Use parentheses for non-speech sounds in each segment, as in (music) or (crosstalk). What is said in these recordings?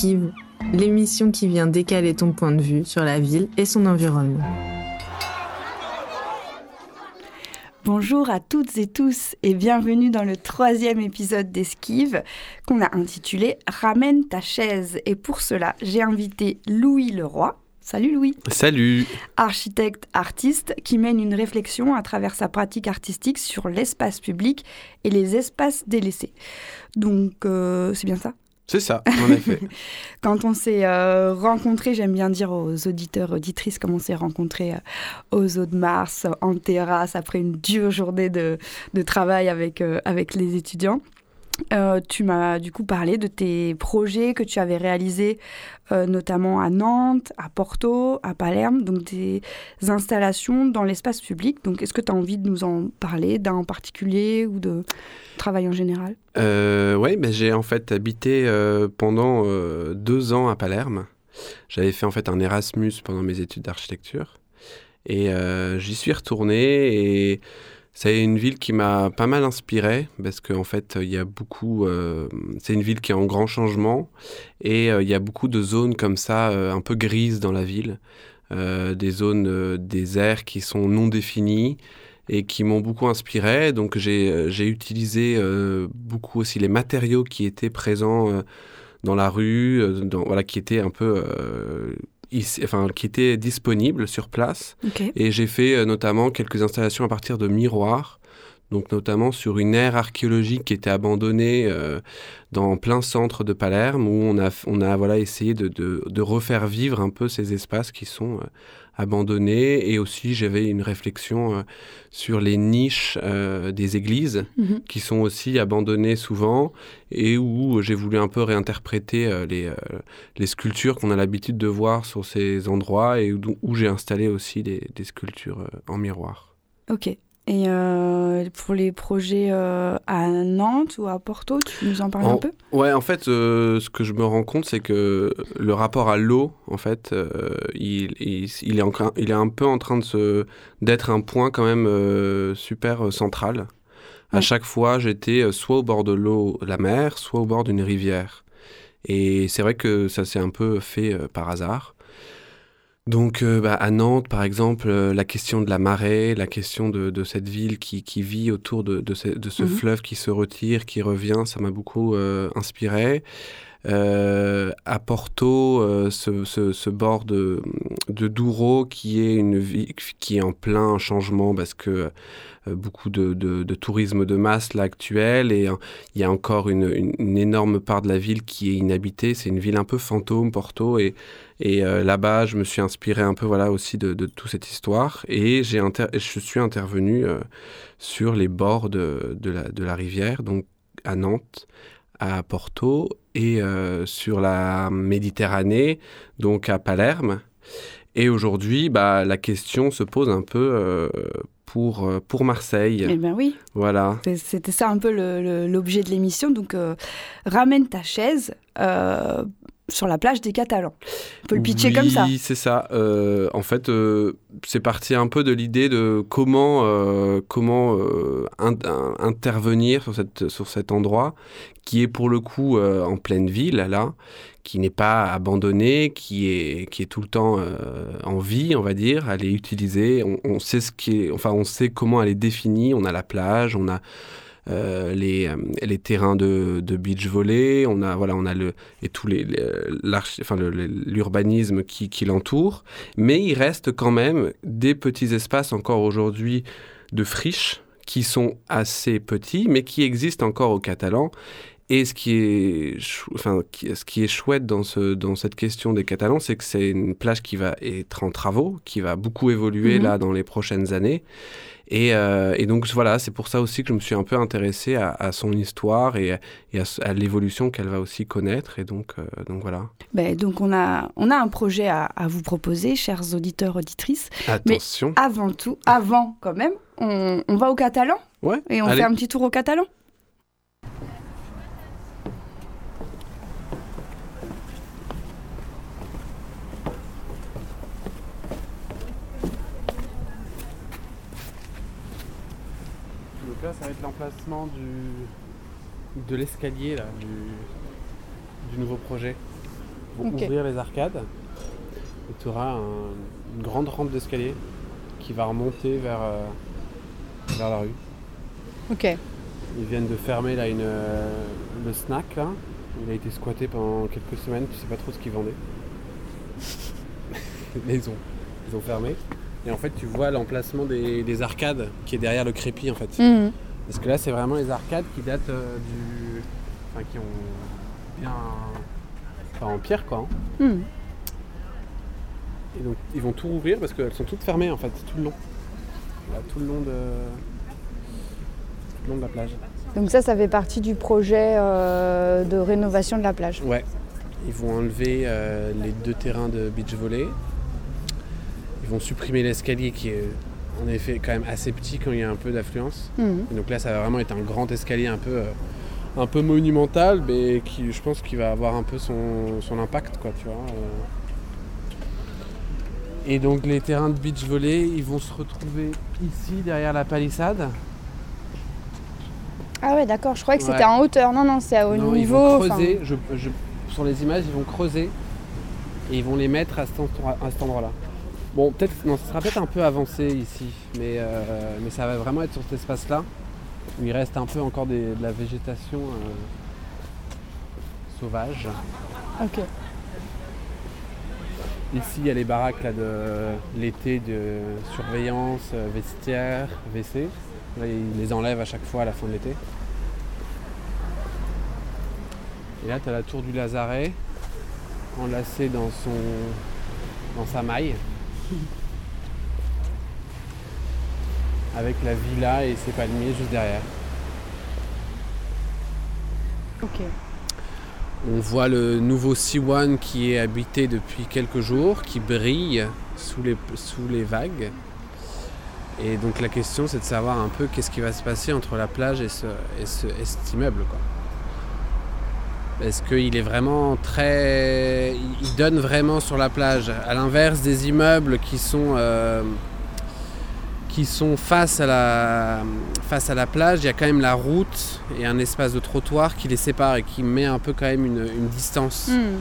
Esquive, l'émission qui vient décaler ton point de vue sur la ville et son environnement. Bonjour à toutes et tous et bienvenue dans le troisième épisode d'Esquive qu'on a intitulé Ramène ta chaise. Et pour cela, j'ai invité Louis Leroy. Salut Louis. Salut. Architecte, artiste qui mène une réflexion à travers sa pratique artistique sur l'espace public et les espaces délaissés. Donc, euh, c'est bien ça? C'est ça, en effet. (laughs) Quand on s'est euh, rencontrés, j'aime bien dire aux auditeurs, auditrices, comment on s'est rencontrés euh, aux eaux de Mars, en terrasse, après une dure journée de, travail avec, avec les étudiants. Euh, tu m'as du coup parlé de tes projets que tu avais réalisés euh, notamment à Nantes, à Porto, à Palerme, donc des installations dans l'espace public. Donc est-ce que tu as envie de nous en parler, d'un en particulier ou de travail en général? Euh, Oui, j'ai en fait habité pendant deux ans à Palerme. J'avais fait en fait un Erasmus pendant mes études d'architecture et j'y suis retourné et c'est une ville qui m'a pas mal inspiré parce qu'en fait, il y a beaucoup. Euh, c'est une ville qui est en grand changement et euh, il y a beaucoup de zones comme ça, euh, un peu grises dans la ville. des zones désertes qui sont non définies et qui m'ont beaucoup inspiré. Donc j'ai utilisé beaucoup aussi les matériaux qui étaient présents dans la rue, voilà, qui étaient un peu enfin, qui était disponible sur place. Et j'ai fait euh, notamment quelques installations à partir de miroirs, donc notamment sur une aire archéologique qui était abandonnée euh, dans plein centre de Palerme, où on a, on a voilà, essayé de, de, de refaire vivre un peu ces espaces qui sont euh, abandonnés. Et aussi, j'avais une réflexion euh, sur les niches des églises, mhm. qui sont aussi abandonnées souvent, et où j'ai voulu un peu réinterpréter les, les sculptures qu'on a l'habitude de voir sur ces endroits, et où, où j'ai installé aussi des, des sculptures en miroir. Ok. Et euh, pour les projets euh, à Nantes ou à Porto, tu nous en parles un peu? Ouais, en fait, euh, ce que je me rends compte, c'est que le rapport à l'eau, en fait, il, il, il, est encore, il est un peu en train de se, d'être un point quand même super central. À chaque fois, j'étais soit au bord de l'eau, la mer, soit au bord d'une rivière. Et c'est vrai que ça s'est un peu fait par hasard. Donc euh, bah, à Nantes, par exemple, euh, la question de la marée, la question de, cette ville qui, vit autour de, ce, mhm. fleuve qui se retire, qui revient, ça m'a beaucoup euh, inspiré. à Porto, ce, bord de, Douro qui est une ville qui est en plein changement parce que beaucoup de, tourisme de masse là actuel et il y a encore une, une, énorme part de la ville qui est inhabitée. C'est une ville un peu fantôme, Porto, et et euh, là-bas, je me suis inspiré un peu voilà, aussi de, toute cette histoire. Et j'ai je suis intervenu euh, sur les bords de, de, la, de, la, rivière, donc à Nantes, à Porto, et euh, sur la Méditerranée, donc à Palerme. Et aujourd'hui, bah, la question se pose un peu pour, pour Marseille. Eh bien oui. Voilà. C'était ça un peu l'objet de l'émission. Donc, ramène ta chaise sur la plage des Catalans. On peut le pitcher comme ça. Oui, c'est ça. Euh, en fait, euh, c'est parti un peu de l'idée de comment, euh, comment intervenir sur, cette, sur cet endroit qui est pour le coup en pleine ville, là, qui n'est pas abandonné, qui est, qui est tout le temps en vie, on va dire. Utilisée. On, sait ce qui est, enfin, on sait comment elle est définie. On a la plage, on a les, euh, les terrains de, de, beach volley, on a voilà, on a le et tous les, l'urbanisme qui, qui l'entoure, mais il reste quand même des petits espaces encore aujourd'hui de friches qui sont assez petits, mais qui existent encore au Catalan. Et ce qui est, enfin, ce qui est chouette dans, ce, dans cette question des Catalans, c'est que c'est une plage qui va être en travaux, qui va beaucoup évoluer mhm. là dans les prochaines années. Euh, et, donc voilà, c'est pour ça aussi que je me suis un peu intéressé à, son histoire et, à, l'évolution qu'elle va aussi connaître. Et donc, euh, donc voilà. Ben, donc on a, on a un projet à, vous proposer, chers auditeurs, auditrices. Attention. Mais avant tout, avant quand même, on, va au Catalan. Ouais. Et on fait un petit tour au Catalan. Ça va être l'emplacement du, de l'escalier du, du nouveau projet. pour ouvrir les arcades. Et tu auras une grande rampe d'escalier qui va remonter vers, euh, vers la rue. Ok. Ils viennent de fermer là, une, euh, le snack. Là. Il a été squatté pendant quelques semaines, tu sais pas trop ce qu'ils vendaient. (laughs) Mais ils ont, ils ont fermé. Et en fait, tu vois l'emplacement des, des arcades qui est derrière le crépi en fait. Mhm. Parce que là, c'est vraiment les arcades qui datent euh, du. Enfin, qui ont bien. Enfin, en pierre quoi. hein. Mhm. Et donc, ils vont tout rouvrir parce qu'elles sont toutes fermées en fait, tout le long. Là, tout le long de. Tout le long de la plage. Donc ça, ça fait partie du projet euh, de rénovation de la plage. Ouais. Ils vont enlever euh, les deux terrains de beach volley. Vont supprimer l'escalier qui est en effet quand même assez petit quand il y a un peu d'affluence. Mhm. Donc là, ça va vraiment être un grand escalier un peu, euh, un peu monumental, mais qui, je pense qu'il va avoir un peu son, son impact, quoi, tu vois. euh. Et donc les terrains de beach volley, ils vont se retrouver ici, derrière la palissade. Ah ouais, d'accord. Je croyais que Ouais. c'était en hauteur. Non, non, c'est à haut Non, niveau. Ils vont creuser, je- je- sur les images, ils vont creuser et ils vont les mettre à cet, endroit- à cet endroit-là. Bon, peut-être, non, ce sera peut-être un peu avancé ici, mais, euh, mais ça va vraiment être sur cet espace-là où il reste un peu encore des- de la végétation euh, sauvage. Ok. Ici, il y a les baraques là, de l'été de surveillance, euh, vestiaire, WC. Là, ils les enlèvent à chaque fois à la fin de l'été. Et là, tu as la tour du Lazaret, enlacée dans, son, dans sa maille. Avec la villa et ses palmiers juste derrière. Ok. On voit le nouveau Siwan qui est habité depuis quelques jours, qui brille sous les, sous les vagues. Et donc la question c'est de savoir un peu qu'est-ce qui va se passer entre la plage et, ce, et, ce- et cet immeuble. Quoi. Est-ce qu'il est vraiment très... Il donne vraiment sur la plage, à l'inverse des immeubles qui sont... euh, qui sont face à, la, face à la plage, il y a quand même la route et un espace de trottoir qui les sépare et qui met un peu quand même une, une distance. Mhm.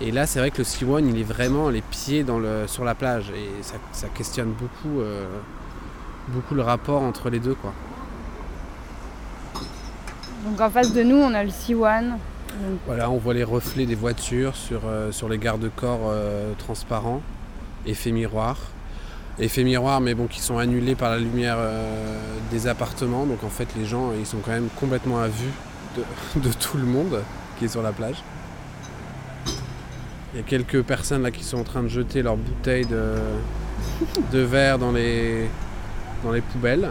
Et là, c'est vrai que le Siwan, il est vraiment les pieds dans le, sur la plage et ça, ça questionne beaucoup, euh, beaucoup le rapport entre les deux. Quoi. Donc en face de nous, on a le C1. Voilà, on voit les reflets des voitures sur, euh, les garde-corps euh, transparents, effet miroir. Effet miroir, mais bon, qui sont annulés par la lumière euh, des appartements. Donc en fait, les gens, ils sont quand même complètement à vue de, (laughs) tout le monde qui est sur la plage. Il y a quelques personnes là qui sont en train de jeter leurs bouteilles de, verre dans les poubelles.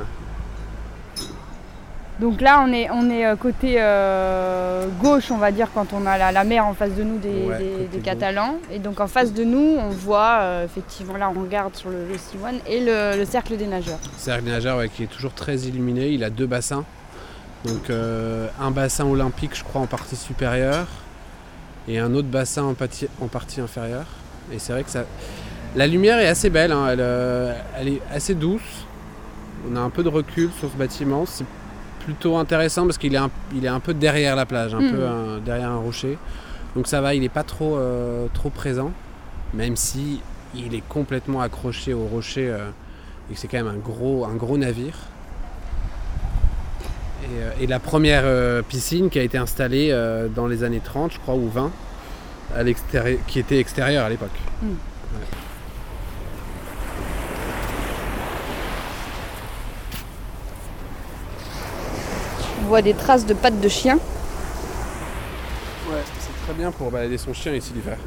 Donc là, on est, on est euh, côté euh, gauche, on va dire, quand on a la, la mer en face de nous des, Ouais, des- côté des gauche. Catalans. Et donc en face de nous, on voit, euh, effectivement, là, on regarde sur le, le C1 et le, le cercle des nageurs. Cercle des nageurs ouais, qui est toujours très illuminé. Il a deux bassins. Donc euh, un bassin olympique, je crois, en partie supérieure et un autre bassin en partie, en partie inférieure. Et c'est vrai que ça... la lumière est assez belle, hein. elle, elle est assez douce. On a un peu de recul sur ce bâtiment. C'est plutôt intéressant parce qu'il est, un, il est un peu derrière la plage, un Mhm. peu un- derrière un rocher. Donc ça va, il n'est pas trop, euh, trop présent, même si il est complètement accroché au rocher euh, et que c'est quand même un gros, un gros navire. Et, euh, et la première euh, piscine qui a été installée euh, dans les années 30, je crois, ou 20, à qui était extérieure à l'époque. Mm. Ouais. Voit des traces de pattes de chien. Ouais, c'est très bien pour balader son chien ici l'hiver.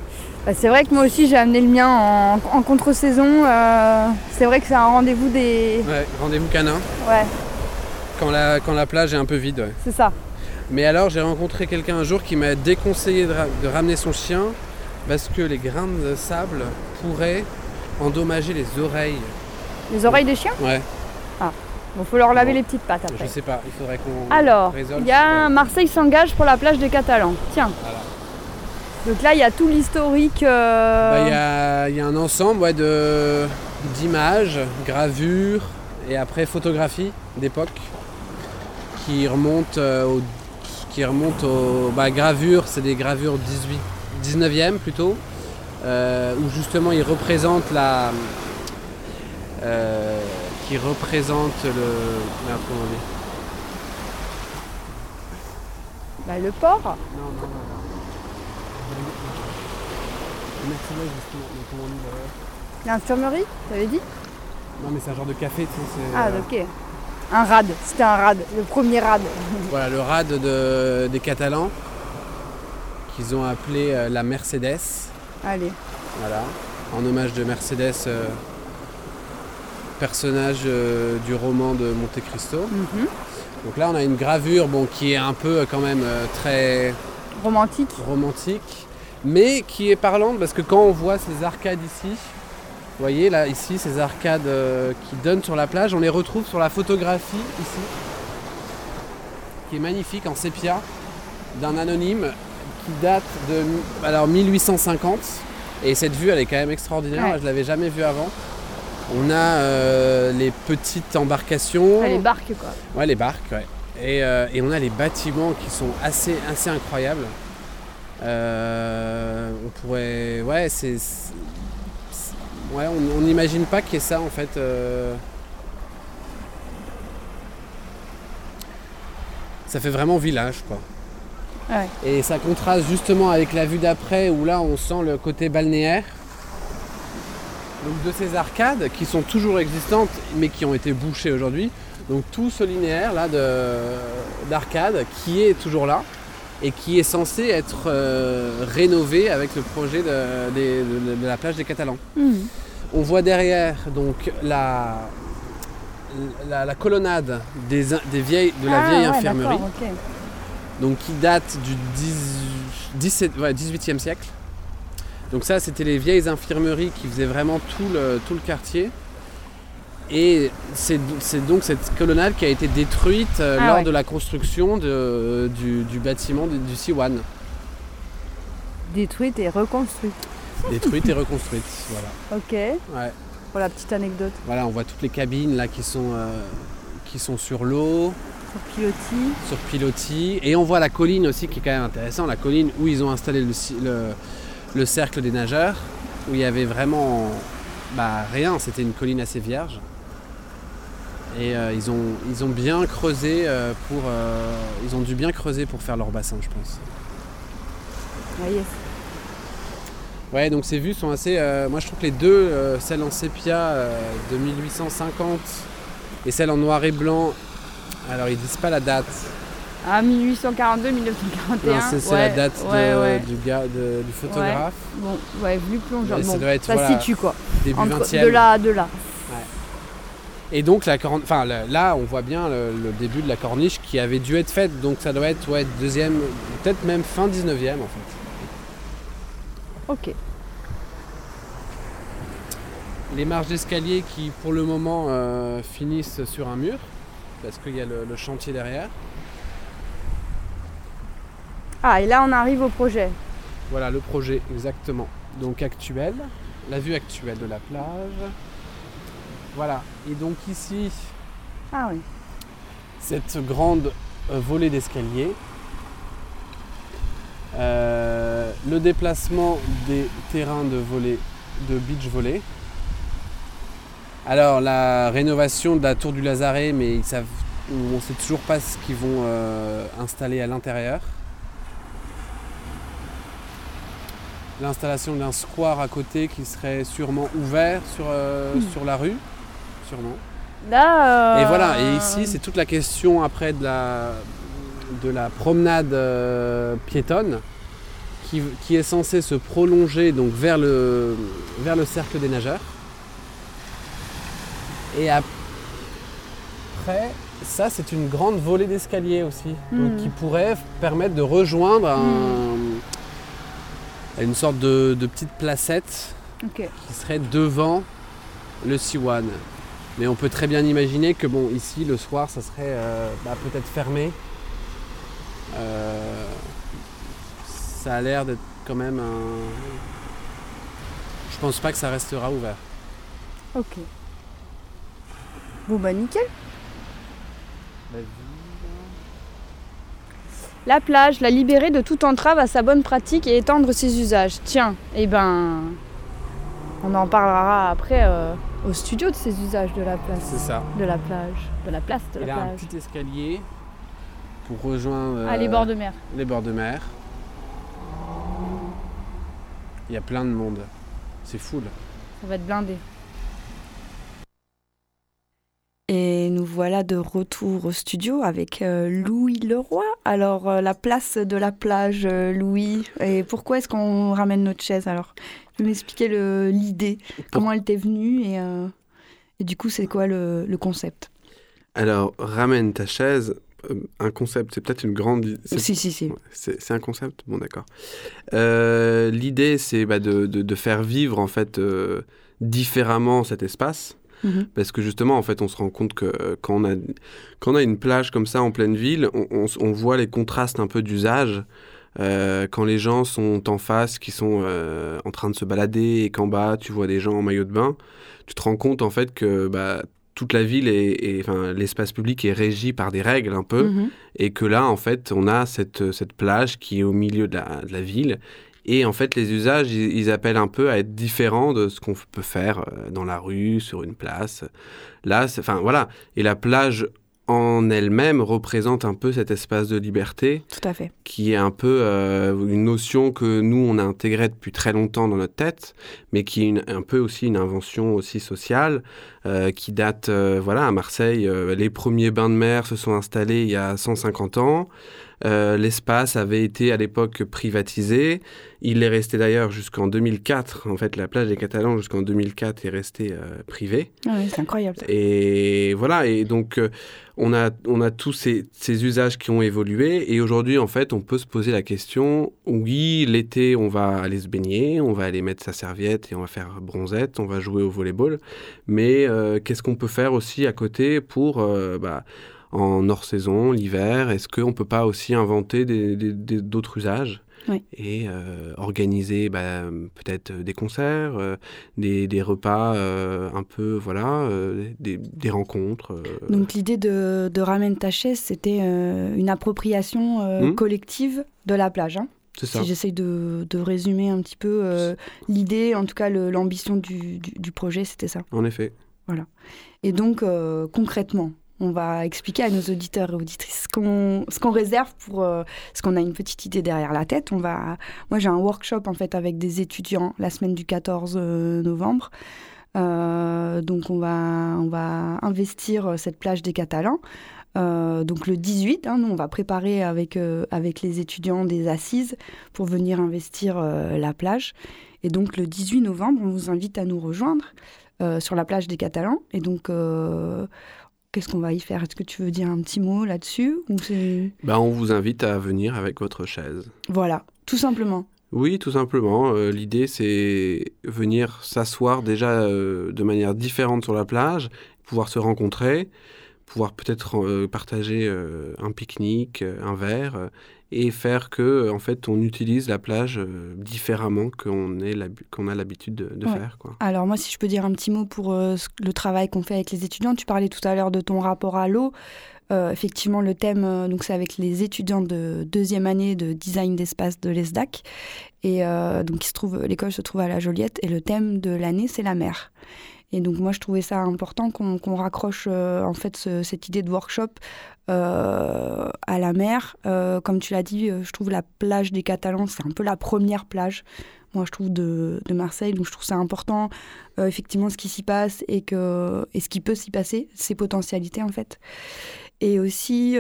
Bah, c'est vrai que moi aussi, j'ai amené le mien en, en contre-saison. euh, c'est vrai que c'est un rendez-vous des... Ouais, rendez-vous canin, Ouais, quand la, quand la plage est un peu vide. ouais. c'est ça. Mais alors, j'ai rencontré quelqu'un un jour qui m'a déconseillé de, ra- de ramener son chien parce que les grains de sable pourraient endommager les oreilles. Les oreilles de chien Ouais, Bon, faut leur laver Bon. les petites pattes je après. sais pas, il faudrait qu'on Alors, il y a Marseille s'engage pour la plage des Catalans. Tiens, Voilà. donc là, il y a tout l'historique. euh, Bah, Il y, a, il y a un ensemble ouais, de, d'images, gravures et après photographies d'époque qui remontent euh, au, qui remontent aux bah, gravures, c'est des gravures 18, 19e plutôt, euh, où justement il représente la. euh, qui représente le. comment on dit Bah, le port. Non, non, non, non. Le Mercedes, justement, mais comment on dit L'infirmerie, t'avais dit Non, mais c'est un genre de café, tu sais. Ah, euh, ok. Un rad, c'était un rad, le premier rad. (laughs) Voilà, le rad de- des Catalans, qu'ils ont appelé euh, la Mercedes. Allez. Voilà, en hommage de Mercedes, euh, personnage euh, du roman de Monte Cristo. Mhm. Donc là, on a une gravure bon, qui est un peu euh, quand même euh, très Romantique. romantique, mais qui est parlante parce que quand on voit ces arcades ici, vous voyez là, ici, ces arcades euh, qui donnent sur la plage, on les retrouve sur la photographie ici, qui est magnifique en sépia, d'un anonyme qui date de alors, 1850. Et cette vue, elle est quand même extraordinaire, Ouais. je l'avais jamais vue avant. On a euh, les petites embarcations. Ah, les barques, quoi. Ouais, les barques, ouais. Et, euh, et on a les bâtiments qui sont assez, assez incroyables. Euh, on pourrait. Ouais, c'est. Ouais, on n'imagine pas qu'il y ait ça en fait. Ça fait vraiment village, quoi. Ouais. Et ça contraste justement avec la vue d'après où là on sent le côté balnéaire. Donc de ces arcades qui sont toujours existantes mais qui ont été bouchées aujourd'hui. Donc tout ce linéaire là de- d'arcade qui est toujours là et qui est censé être euh, rénové avec le projet de, des- de- de la plage des Catalans. Mhm. On voit derrière donc la, la, la colonnade des, des vieilles, de la Ah, vieille ouais, infirmerie donc qui date du 10 17 ouais, 18e siècle. Donc ça, c'était les vieilles infirmeries qui faisaient vraiment tout le, tout le quartier. Et c'est donc cette colonnade qui a été détruite euh, Ah lors ouais. de la construction de- du, du bâtiment du, du Siwan. Détruite et reconstruite. Détruite et reconstruite. Voilà. Ok. Ouais. Pour la petite anecdote. Voilà, on voit toutes les cabines là qui sont, euh, qui sont sur l'eau. Pour pilotis. sur pilotis. Et on voit la colline aussi qui est quand même intéressant, la colline où ils ont installé le, le- le cercle des nageurs, où il y avait vraiment bah, rien, c'était une colline assez vierge. Et euh, ils, ont, ils ont bien creusé euh, pour. euh, ils ont dû bien creuser pour faire leur bassin, je pense. Ah, yes. Ouais, donc ces vues sont assez. moi je trouve que les deux, celle en sépia de 1850 et celle en noir et blanc, alors ils disent pas la date. Ah, 1842, 1941. Non, c'est ouais, la date de- ouais, ouais. Du, gars, de- du photographe. Bon, ouais, vu plongeant. Ouais, ça doit être, ça voilà, se situe quoi. Début Entre, 20e. de là à de là. Et donc la enfin, là, là, on voit bien le, le début de la corniche qui avait dû être faite. Donc ça doit être ouais, deuxième, peut-être même fin 19e en fait. Ok. Les marches d'escalier qui pour le moment euh, finissent sur un mur parce qu'il y a le, le chantier derrière. Ah, et là on arrive au projet. Voilà le projet exactement. Donc actuel, la vue actuelle de la plage. Voilà. Et donc ici, Ah oui. cette grande euh, volée d'escalier. Euh, le déplacement des terrains de volley, de beach volley. Alors la rénovation de la tour du Lazaret, mais ils savent, on ne sait toujours pas ce qu'ils vont euh, installer à l'intérieur. L'installation d'un square à côté qui serait sûrement ouvert sur, euh, sur la rue, sûrement. Là. euh, Et voilà, et ici c'est toute la question après de la, de la promenade euh, piétonne qui, qui est censée se prolonger donc vers le, vers le cercle des nageurs. Et après, ça c'est une grande volée d'escalier aussi, donc Mhm. qui pourrait permettre de rejoindre un- une sorte de, de petite placette qui serait devant le Siwan. Mais on peut très bien imaginer que bon ici le soir ça serait euh, bah, peut-être fermé. Euh, ça a l'air d'être quand même un. Je pense pas que ça restera ouvert. Ok. Bon bah nickel. La plage, la libérer de toute entrave à sa bonne pratique et étendre ses usages. Tiens, eh ben, on en parlera après euh, au studio de ces usages de la place. C'est ça. De la plage, de la place de Il la a un plage. petit escalier pour rejoindre Ah, les euh, bords de mer. les bords de mer. Il y a plein de monde. C'est full. Ça va être blindé. Et nous voilà de retour au studio avec euh, Louis Leroy. Alors, euh, la place de la plage, euh, Louis. Et pourquoi est-ce qu'on ramène notre chaise alors? Tu peux m'expliquer l'idée, comment elle t'est venue et, et du coup, c'est quoi le, le concept? Alors, ramène ta chaise. un concept, c'est peut-être une grande. Si, si, si. C'est un concept? Bon, d'accord. L'idée, c'est bah, de, de- de faire vivre, en fait, différemment cet espace. Mhm. Parce que justement, en fait, on se rend compte que euh, quand on a, quand on a une plage comme ça en pleine ville, on, on s- on voit les contrastes un peu d'usage. Euh, quand les gens sont en face, qui sont euh, en train de se balader, et qu'en bas, tu vois des gens en maillot de bain, tu te rends compte, en fait, que bah, toute la ville, enfin, l'espace public est régi par des règles un peu Mhm. et que là, en fait, on a cette, cette plage qui est au milieu de la, de la ville. Et en fait, les usages, ils, ils appellent un peu à être différents de ce qu'on peut faire euh, dans la rue, sur une place. Là, enfin voilà. Et la plage en elle-même représente un peu cet espace de liberté Tout à fait. qui est un peu euh, une notion que nous, on a intégrée depuis très longtemps dans notre tête, mais qui est une- un peu aussi une invention aussi sociale, euh, qui date, euh, voilà, à Marseille, les premiers bains de mer se sont installés il y a 150 ans. Euh, L'espace avait été à l'époque privatisé. Il est resté d'ailleurs jusqu'en 2004. En fait, la plage des Catalans jusqu'en 2004 est restée euh, privée. Ah ouais, c'est incroyable. ça. Et voilà, et donc euh, on a, on a tous ces, ces usages qui ont évolué. Et aujourd'hui, en fait, on peut se poser la question, oui, l'été, on va aller se baigner, on va aller mettre sa serviette et on va faire bronzette, on va jouer au volleyball. Mais qu'est-ce qu'on peut faire aussi à côté pour, bah, en hors-saison, l'hiver, est-ce qu'on ne peut pas aussi inventer d'autres usages Oui. et euh, organiser bah, peut-être des concerts, euh, des, des repas euh, un peu, voilà, euh, des, des rencontres. euh, Donc l'idée de, de Ramène ta chaise, c'était euh, une appropriation euh, Mhm. collective de la plage. hein. c'est ça. Si j'essaye de, de résumer un petit peu euh, l'idée, en tout cas l'ambition du, du- du projet, c'était ça. En effet. Et donc euh, concrètement, on va expliquer à nos auditeurs et auditrices ce qu'on réserve pour euh, ce qu'on a une petite idée derrière la tête. On va, moi j'ai un workshop en fait avec des étudiants la semaine du 14 euh, novembre. Euh, donc on va on va investir cette plage des Catalans. Donc le 18, hein, nous on va préparer avec, avec les étudiants des assises pour venir investir la plage. Et donc le 18 novembre, on vous invite à nous rejoindre sur la plage des Catalans. Et donc qu'est-ce qu'on va y faire? Est-ce que tu veux dire un petit mot là-dessus ou Bah, on vous invite à venir avec votre chaise. Voilà, tout simplement. Oui, tout simplement. Euh, L'idée, c'est venir s'asseoir déjà euh, de manière différente sur la plage, pouvoir se rencontrer, pouvoir peut-être euh, partager euh, un pique-nique, euh, un verre, et faire que, en fait, on utilise la plage différemment qu'on qu'on a l'habitude de, de Ouais. faire. Quoi. Alors moi, si je peux dire un petit mot pour euh, le travail qu'on fait avec les étudiants, tu parlais tout à l'heure de ton rapport à l'eau. Euh, effectivement, le thème, euh, donc c'est avec les étudiants de deuxième année de design d'espace de l'ESDAC. Et euh, donc, il se trouve, l'école se trouve à la Joliette et le thème de l'année, c'est la mer. Et donc, moi, je trouvais ça important qu'on raccroche euh, en fait ce- cette idée de workshop euh, à la mer. Euh, comme tu l'as dit, je trouve la plage des Catalans, c'est un peu la première plage, moi, je trouve, de, Marseille. Donc, je trouve ça important effectivement ce qui s'y passe et, que, et ce qui peut s'y passer, ses potentialités en fait. Et aussi,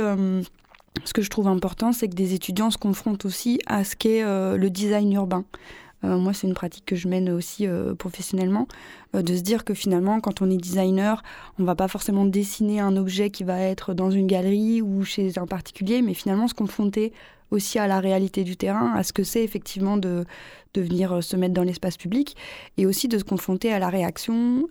ce que je trouve important, c'est que des étudiants se confrontent aussi à ce qu'est le design urbain. Euh, moi, c'est une pratique que je mène aussi euh, professionnellement, euh, de se dire que finalement, quand on est designer, on va pas forcément dessiner un objet qui va être dans une galerie ou chez un particulier, mais finalement se confronter aussi à la réalité du terrain, à ce que c'est effectivement de, venir se mettre dans l'espace public et aussi de se confronter à la réaction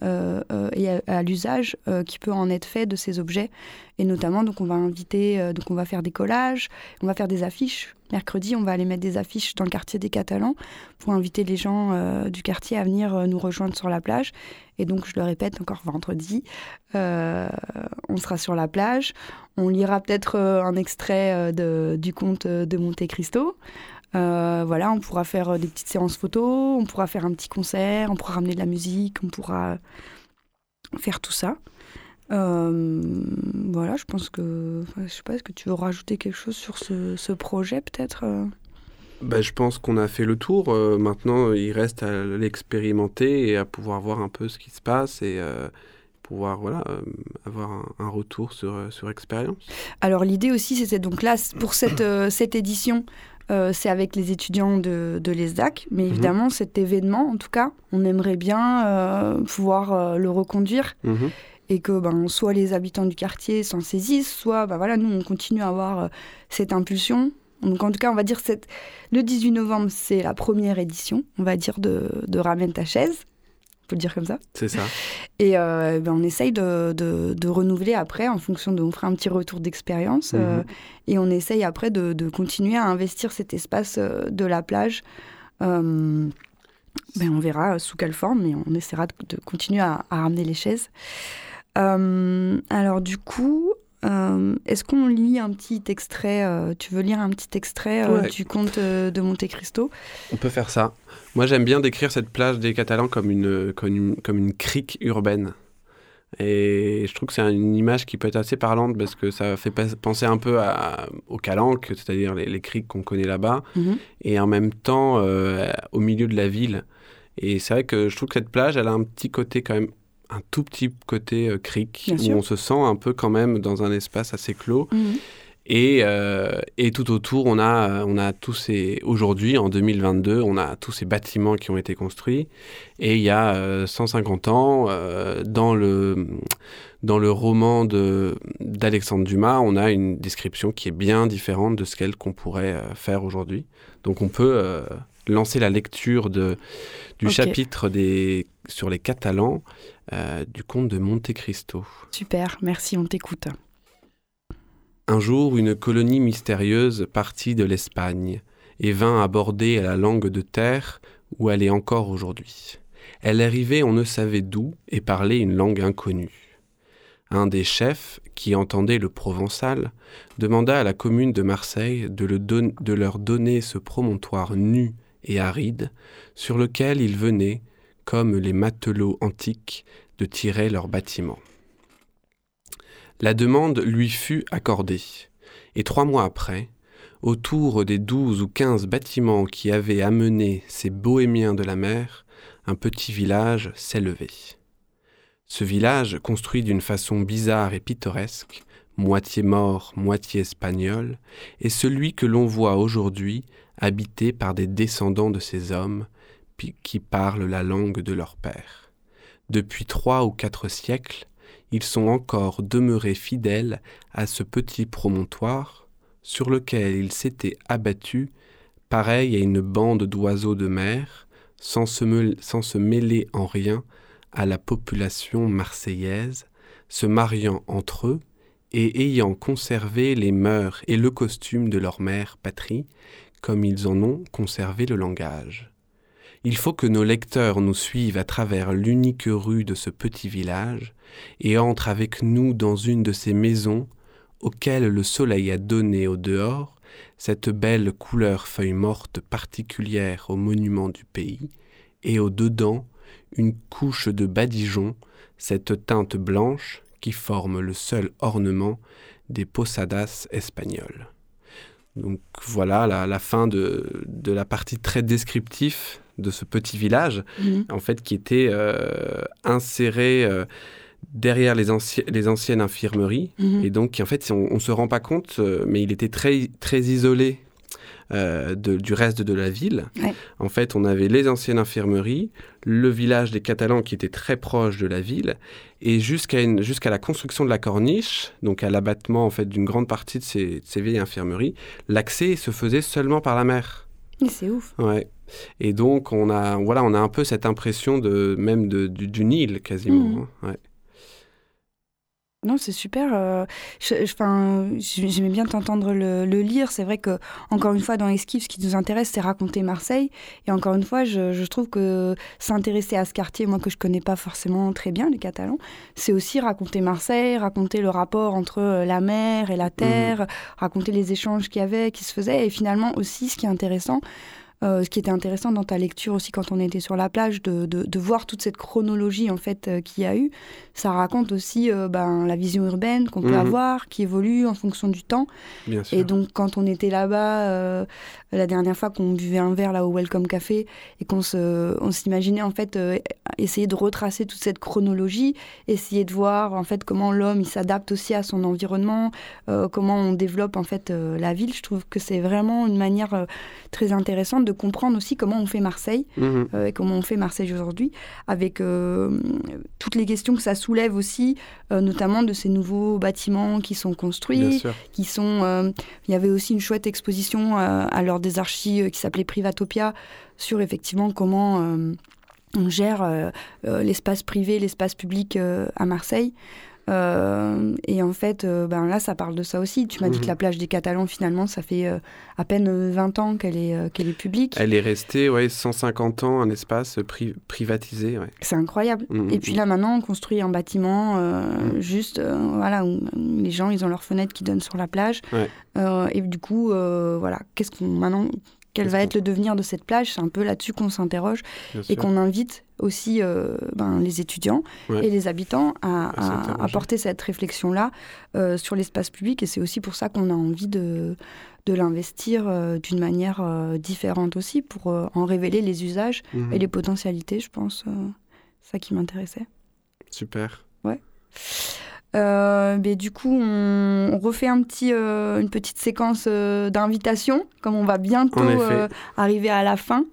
et à, l'usage qui peut en être fait de ces objets. Et notamment, donc on va inviter, donc on va faire des collages, on va faire des affiches mercredi, on va aller mettre des affiches dans le quartier des Catalans pour inviter les gens du quartier à venir nous rejoindre sur la plage. Et donc, je le répète encore vendredi, on sera sur la plage. On lira peut-être un extrait du conte de Monte Cristo. voilà, on pourra faire des petites séances photos, on pourra faire un petit concert, on pourra ramener de la musique, on pourra faire tout ça. Euh, voilà, je pense que. je sais pas, est-ce que tu veux rajouter quelque chose sur ce, projet peut-être euh? Bah, Je pense qu'on a fait le tour. Euh, maintenant, il reste à l'expérimenter et à pouvoir voir un peu ce qui se passe et pouvoir voilà, avoir un, retour sur, sur expérience. Alors, l'idée aussi, c'était donc là, pour cette, (coughs) cette édition, c'est avec les étudiants de, de l'ESDAC, mais mhm. évidemment, cet événement, en tout cas, on aimerait bien pouvoir le reconduire. Mhm et que ben, soit les habitants du quartier s'en saisissent, soit ben, voilà, nous, on continue à avoir euh, cette impulsion. Donc en tout cas, on va dire cette... le 18 novembre, c'est la première édition, on va dire, de, de Ramène ta chaise. On peut le dire comme ça. C'est ça. Et euh, ben, on essaye de, de, renouveler après en fonction de... On fera un petit retour d'expérience euh, mhm. et on essaye après de, continuer à investir cet espace de la plage. ben, on verra sous quelle forme, mais on essaiera de, continuer à, à, ramener les chaises. Euh, alors du coup, euh, est-ce qu'on lit un petit extrait euh, Tu veux lire un petit extrait du conte de Monte Cristo? On peut faire ça. Moi, j'aime bien décrire cette plage des Catalans comme une, comme une, comme une crique urbaine. Et je trouve que c'est une image qui peut être assez parlante parce que ça fait penser un peu à, aux calanques, c'est-à-dire les, criques qu'on connaît là-bas, mhm. et en même temps au milieu de la ville. Et c'est vrai que je trouve que cette plage, elle a un petit côté quand même un tout petit côté euh, cric, où on se sent un peu quand même dans un espace assez clos. Mhm. Et, euh, et, tout autour, on a, on a tous ces. Aujourd'hui, en 2022, on a tous ces bâtiments qui ont été construits. Et il y a 150 euh, ans, dans, le, dans le roman d'Alexandre Dumas, on a une description qui est bien différente de ce qu'on pourrait faire aujourd'hui. Donc on peut lancer la lecture de, du chapitre des, sur les Catalans euh, du comte de Monte Cristo. Super, merci, on t'écoute. Un jour, une colonie mystérieuse partit de l'Espagne et vint aborder la langue de terre où elle est encore aujourd'hui. Elle arrivait on ne savait d'où et parlait une langue inconnue. Un des chefs, qui entendait le provençal, demanda à la commune de Marseille de, de leur donner ce promontoire nu et aride sur lequel ils venaient, comme les matelots antiques, de tirer leurs bâtiments. La demande lui fut accordée, et trois mois après, autour des douze ou quinze bâtiments qui avaient amené ces bohémiens de la mer, un petit village s'élevait. Ce village, construit d'une façon bizarre et pittoresque, moitié mort, moitié espagnol, est celui que l'on voit aujourd'hui habité par des descendants de ces hommes qui parlent la langue de leur père. Depuis trois ou quatre siècles, ils sont encore demeurés fidèles à ce petit promontoire sur lequel ils s'étaient abattus, pareil à une bande d'oiseaux de mer, sans se, sans se mêler en rien à la population marseillaise, se mariant entre eux et ayant conservé les mœurs et le costume de leur mère patrie, comme ils en ont conservé le langage. Il faut que nos lecteurs nous suivent à travers l'unique rue de ce petit village et entrent avec nous dans une de ces maisons auxquelles le soleil a donné au dehors cette belle couleur feuille morte particulière aux monuments du pays, et au dedans une couche de badigeon, cette teinte blanche qui forme le seul ornement des posadas espagnoles. Donc voilà la, fin de, la partie très descriptive de ce petit village, mhm. en fait, qui était euh, inséré euh, derrière les, les, anciennes infirmeries. Mhm. Et donc, en fait, on ne se rend pas compte, euh, mais il était très, très isolé du reste de la ville. En fait, on avait les anciennes infirmeries, le village des Catalans qui était très proche de la ville, et jusqu'à la construction de la corniche, donc à l'abattement en fait d'une grande partie de ces, de ces vieilles infirmeries, l'accès se faisait seulement par la mer. C'est ouf. Ouais. Et donc, on a, voilà, on a un peu cette impression de, même de, du, Nil quasiment. Mhm. Hein, Non, c'est super. Euh, enfin, J'aimais bien t'entendre le, lire. C'est vrai que, encore une fois, dans Esquive, ce qui nous intéresse, c'est raconter Marseille. Et encore une fois, je, trouve que s'intéresser à ce quartier, moi que je connais pas forcément très bien, les Catalans, c'est aussi raconter Marseille, raconter le rapport entre euh, la mer et la terre, mmh. raconter les échanges qu'il y avait, qui se faisaient. Et finalement, aussi, ce qui est intéressant, ce qui était intéressant dans ta lecture aussi quand on était sur la plage, de, de, voir toute cette chronologie en fait euh, qu'il y a eu, ça raconte aussi euh, ben, la vision urbaine qu'on peut mhm. avoir, qui évolue en fonction du temps. Bien sûr. Et donc quand on était là-bas, la dernière fois qu'on buvait un verre là au Welcome Café et qu'on se, on s'imaginait en fait essayer de retracer toute cette chronologie, essayer de voir en fait comment l'homme il s'adapte aussi à son environnement, comment on développe en fait la ville. Je trouve que c'est vraiment une manière très intéressante de comprendre aussi comment on fait Marseille mhm. euh, et comment on fait Marseille aujourd'hui, avec euh, toutes les questions que ça soulève aussi, euh, notamment de ces nouveaux bâtiments qui sont construits, qui sont. Il y avait aussi une chouette exposition à l'heure des archives qui s'appelait Privatopia sur effectivement comment on gère l'espace privé, l'espace public à Marseille. Euh, et en fait, euh, ben là, ça parle de ça aussi. Tu m'as dit que la mhm. plage des Catalans, finalement, ça fait euh, à peine 20 ans qu'elle est, qu'elle est publique. Elle est restée ouais, 150 ans un espace privatisé. Ouais. C'est incroyable. Mhm, et puis mhm. là, maintenant, on construit un bâtiment juste voilà, où les gens, ils ont leurs fenêtres qui donnent sur la plage. et du coup, voilà, qu'est-ce qu'on maintenant quel va être le devenir de cette plage? C'est un peu là-dessus qu'on s'interroge et qu'on invite aussi euh, ben, les étudiants et les habitants à, porter cette réflexion-là euh, sur l'espace public. Et c'est aussi pour ça qu'on a envie de, de l'investir euh, d'une manière différente aussi, pour en révéler les usages et mhm. les potentialités, je pense. ça qui m'intéressait. Super. Ouais. Euh, mais du coup, on, refait un petit, euh, une petite séquence euh, d'invitation, comme on va bientôt arriver à la fin.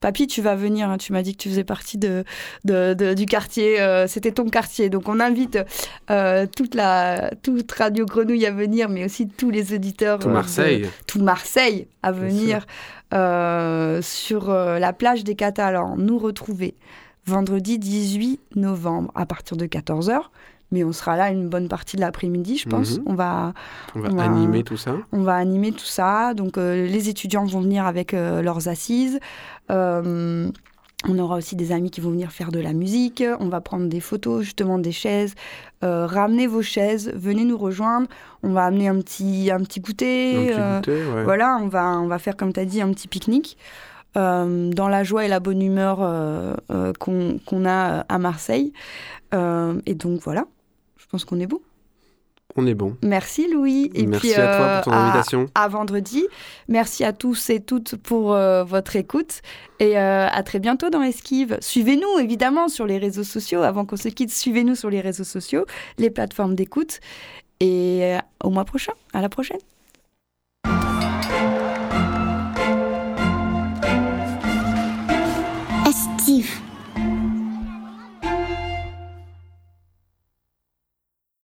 Papy, tu vas venir, hein, tu m'as dit que tu faisais partie de, du quartier, c'était ton quartier. Donc on invite toute, la, toute Radio Grenouille à venir, mais aussi tous les auditeurs. Tout Marseille. tout Marseille à venir sur la plage des Catalans, nous retrouver vendredi 18 novembre à partir de 14h mais on sera là une bonne partie de l'après-midi, je pense. Mhm. On, va, on, va, animer tout ça. On va animer tout ça. Donc, euh, les étudiants vont venir avec euh, leurs assises. Euh, on aura aussi des amis qui vont venir faire de la musique. On va prendre des photos, justement, des chaises. ramenez vos chaises, venez nous rejoindre. On va amener un petit, un petit goûter. Un petit goûter ouais. Voilà, on va, on va faire, comme tu as dit, un petit pique-nique. dans la joie et la bonne humeur qu'on a à Marseille. et donc voilà, pense qu'on est bon. On est bon. Merci Louis. Et Merci puis, à toi pour ton euh, invitation. À, vendredi. Merci à tous et toutes pour euh, votre écoute. Et euh, à très bientôt dans Esquive. Suivez-nous évidemment sur les réseaux sociaux. Avant qu'on se quitte, suivez-nous sur les réseaux sociaux, les plateformes d'écoute. Et au mois prochain. À la prochaine.